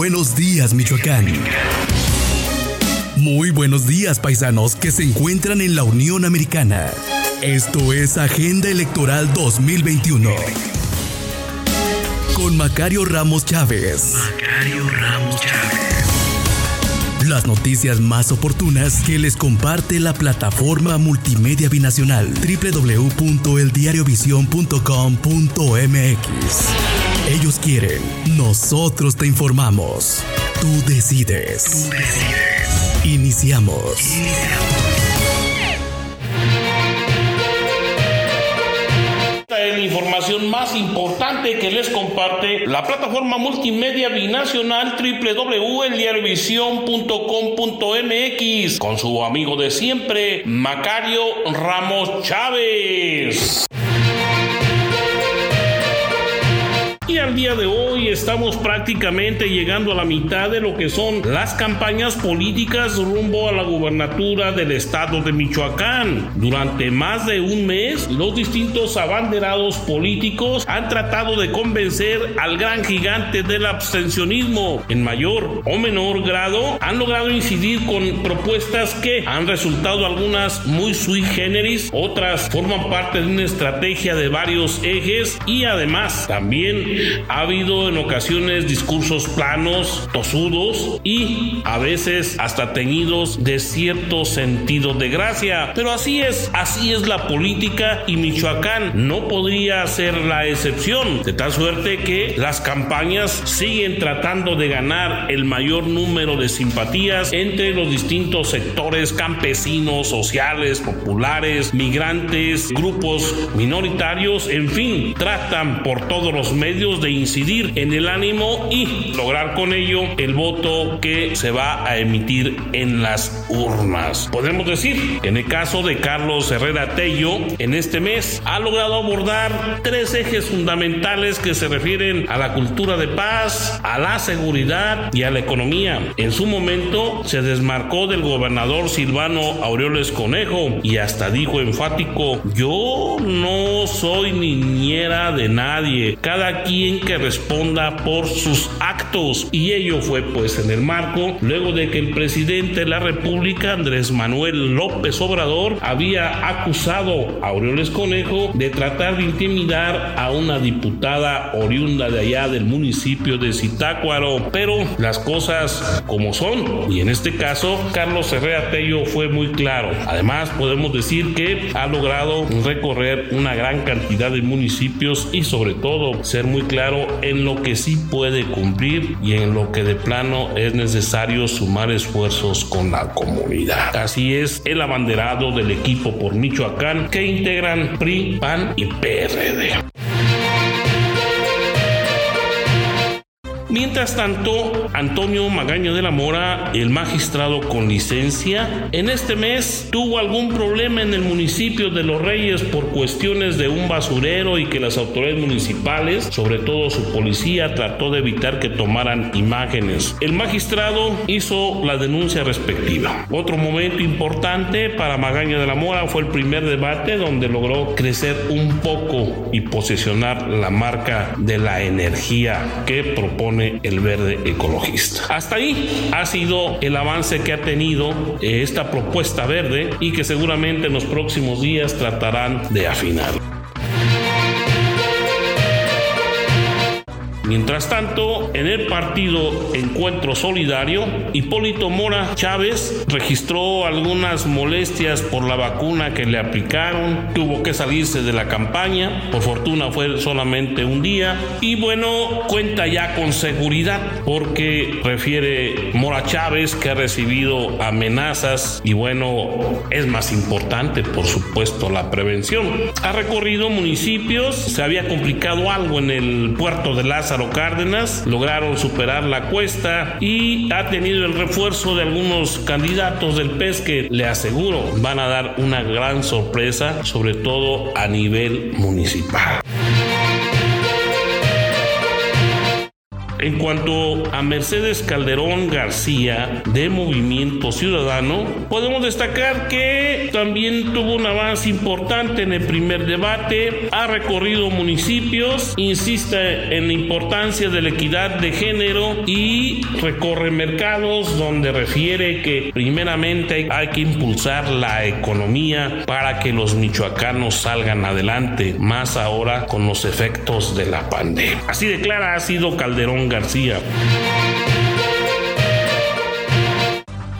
buenos días, Michoacán. Muy buenos días, paisanos que se encuentran en la Unión Americana. Esto es Agenda Electoral 2021. Con Macario Ramos Chávez. Macario Ramos Chávez. Las noticias más oportunas que les comparte la plataforma multimedia binacional www.eldiariovision.com.mx. Ellos quieren, nosotros te informamos. Tú decides. Tú decides. Iniciamos. Esta es la información más importante que les comparte la plataforma multimedia binacional www.eldiariovision.com.mx con su amigo de siempre, Macario Ramos Chávez. Y al día de hoy estamos prácticamente llegando a la mitad de lo que son las campañas políticas rumbo a la gubernatura del estado de Michoacán. Durante más de un mes, los distintos abanderados políticos han tratado de convencer al gran gigante del abstencionismo. En mayor o menor grado, han logrado incidir con propuestas que han resultado algunas muy sui generis, otras forman parte de una estrategia de varios ejes y además también ha habido en ocasiones discursos planos, tosudos y a veces hasta teñidos de cierto sentido de gracia. Pero así es, así es la política y Michoacán no podría ser la excepción. De tal suerte que las campañas siguen tratando de ganar el mayor número de simpatías entre los distintos sectores campesinos, sociales, populares, migrantes, grupos minoritarios, en fin, tratan por todos los medios de incidir en el ánimo y lograr con ello el voto que se va a emitir en las urnas. Podemos decir, en el caso de Carlos Herrera Tello, en este mes ha logrado abordar tres ejes fundamentales que se refieren a la cultura de paz, a la seguridad y a la economía. En su momento se desmarcó del gobernador Silvano Aureoles Conejo y hasta dijo enfático, yo no soy niñera de nadie, cada quien que responda por sus actos. Y ello fue pues en el marco luego de que el presidente de la República, Andrés Manuel López Obrador, había acusado a Aureoles Conejo de tratar de intimidar a una diputada oriunda de allá del municipio de Zitácuaro. Pero las cosas como son. Y en este caso, Carlos Herrera Tello fue muy claro. Además, podemos decir que ha logrado recorrer una gran cantidad de municipios y sobre todo ser muy claro en lo que sí puede cumplir y en lo que de plano es necesario sumar esfuerzos con la comunidad. Así es el abanderado del equipo por Michoacán que integran PRI, PAN y PRD. Mientras tanto, Antonio Magaño de la Mora, el magistrado con licencia, en este mes tuvo algún problema en el municipio de Los Reyes por cuestiones de un basurero y que las autoridades municipales, sobre todo su policía, trató de evitar que tomaran imágenes. El magistrado hizo la denuncia respectiva. Otro momento importante para Magaño de la Mora fue el primer debate donde logró crecer un poco y posicionar la marca de la energía que propone el verde ecologista. Hasta ahí ha sido el avance que ha tenido eh, esta propuesta verde y que seguramente en los próximos días tratarán de afinar. Mientras tanto, en el partido Encuentro Solidario, Hipólito Mora Chávez registró algunas molestias por la vacuna que le aplicaron, tuvo que salirse de la campaña, por fortuna fue solamente un día. Y bueno, cuenta ya con seguridad porque refiere Mora Chávez que ha recibido amenazas y bueno, es más importante por supuesto la prevención. Ha recorrido municipios, se había complicado algo en el puerto de Lázaro Cárdenas, lograron superar la cuesta y ha tenido el refuerzo de algunos candidatos del PES que le aseguro van a dar una gran sorpresa, sobre todo a nivel municipal. En cuanto a Mercedes Calderón García de Movimiento Ciudadano, podemos destacar que también tuvo un avance importante en el primer debate, ha recorrido municipios, insiste en la importancia de la equidad de género y recorre mercados donde refiere que primeramente hay que impulsar la economía para que los michoacanos salgan adelante, más ahora con los efectos de la pandemia. Así declara ha sido Calderón García.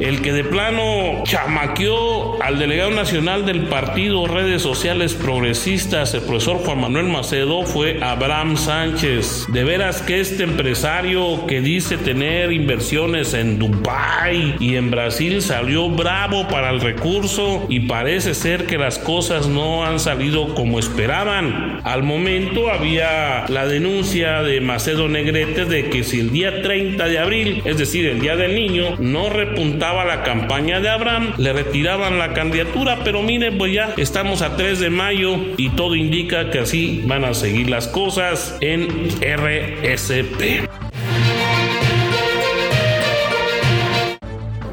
El que de plano chamaqueó al delegado nacional del partido Redes Sociales Progresistas, el profesor Juan Manuel Macedo, fue Abraham Sánchez. De veras que este empresario que dice tener inversiones en Dubái y en Brasil salió bravo para el recurso y parece ser que las cosas no han salido como esperaban. Al momento había la denuncia de Macedo Negrete de que si el día 30 de abril, es decir, el día del niño, no repuntaba la campaña de Abraham, le retiraban la candidatura, pero miren, pues ya estamos a 3 de mayo y todo indica que así van a seguir las cosas en RSP.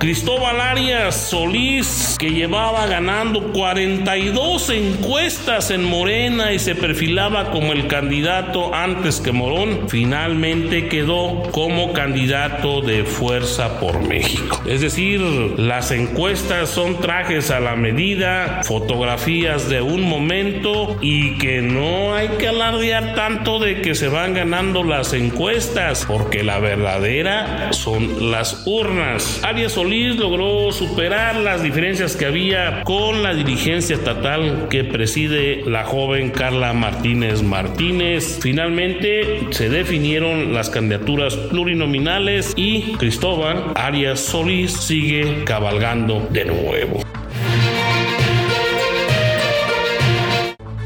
Cristóbal Arias Solís, que llevaba ganando 42 encuestas en Morena y se perfilaba como el candidato antes que Morón, finalmente quedó como candidato de Fuerza por México. Es decir, las encuestas son trajes a la medida, fotografías de un momento y que no hay que alardear tanto de que se van ganando las encuestas, porque la verdadera son las urnas. Arias Solís logró superar las diferencias que había con la dirigencia estatal que preside la joven Carla Martínez Martínez. Finalmente se definieron las candidaturas plurinominales y Cristóbal Arias Solís sigue cabalgando de nuevo.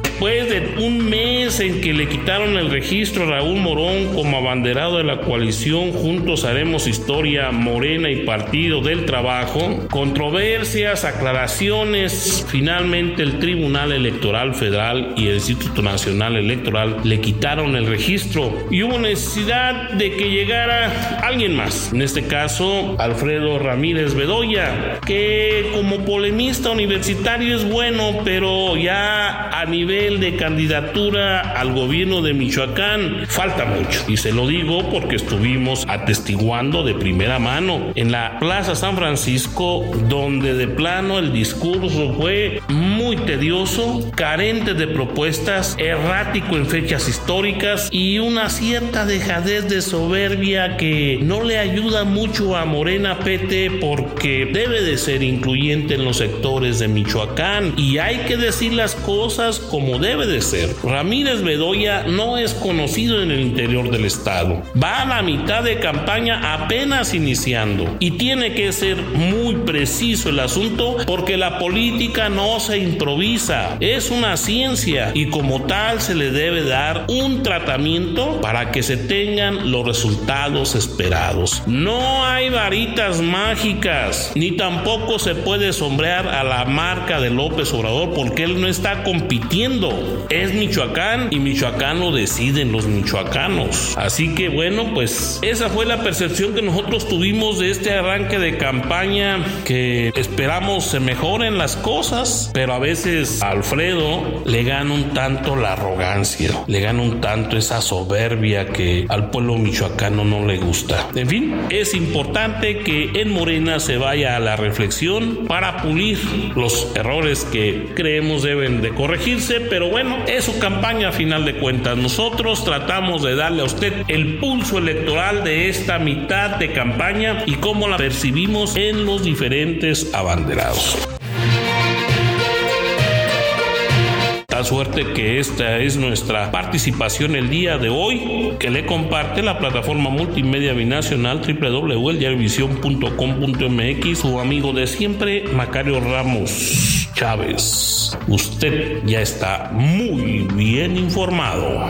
Después de un mes en que le quitaron el registro a Raúl Morón como abanderado de la coalición Juntos Haremos Historia, Morena y Partido del Trabajo, controversias, aclaraciones, finalmente el Tribunal Electoral Federal y el Instituto Nacional Electoral le quitaron el registro y hubo necesidad de que llegara alguien más, en este caso Alfredo Ramírez Bedoya, que como polemista universitario es bueno, pero ya a nivel de candidatura al gobierno de Michoacán falta mucho. Y se lo digo porque estuvimos atestiguando de primera mano en la Plaza San Francisco, donde de plano el discurso fue muy tedioso, carente de propuestas, errático en fechas históricas y una cierta dejadez de soberbia que no le ayuda mucho a Morena PT porque debe de ser incluyente en los sectores de Michoacán y hay que decir las cosas como debe de ser. Ramírez Bedoya no es conocido en el interior del estado. Va a la mitad de campaña apenas iniciando y tiene que ser muy preciso el asunto porque la política no se improvisa, es una ciencia y como tal se le debe dar un tratamiento para que se tengan los resultados esperados. No hay varitas mágicas ni tampoco se puede sombrear a la marca de López Obrador porque él no está compitiendo es Michoacán y Michoacán lo deciden los michoacanos. Así que bueno, pues esa fue la percepción que nosotros tuvimos de este arranque de campaña que esperamos se mejoren las cosas, pero a veces a Alfredo le gana un tanto la arrogancia, le gana un tanto esa soberbia que al pueblo michoacano no le gusta. En fin, es importante que en Morena se vaya a la reflexión para pulir los errores que creemos deben de corregirse, pero bueno, es su campaña a final de cuentas. Nosotros tratamos de darle a usted el pulso electoral de esta mitad de campaña y cómo la percibimos en los diferentes abanderados. Suerte que esta es nuestra participación el día de hoy, que le comparte la plataforma multimedia binacional www.eldiarvisión.com.mx, su amigo de siempre, Macario Ramos. Chávez. Usted ya está muy bien informado.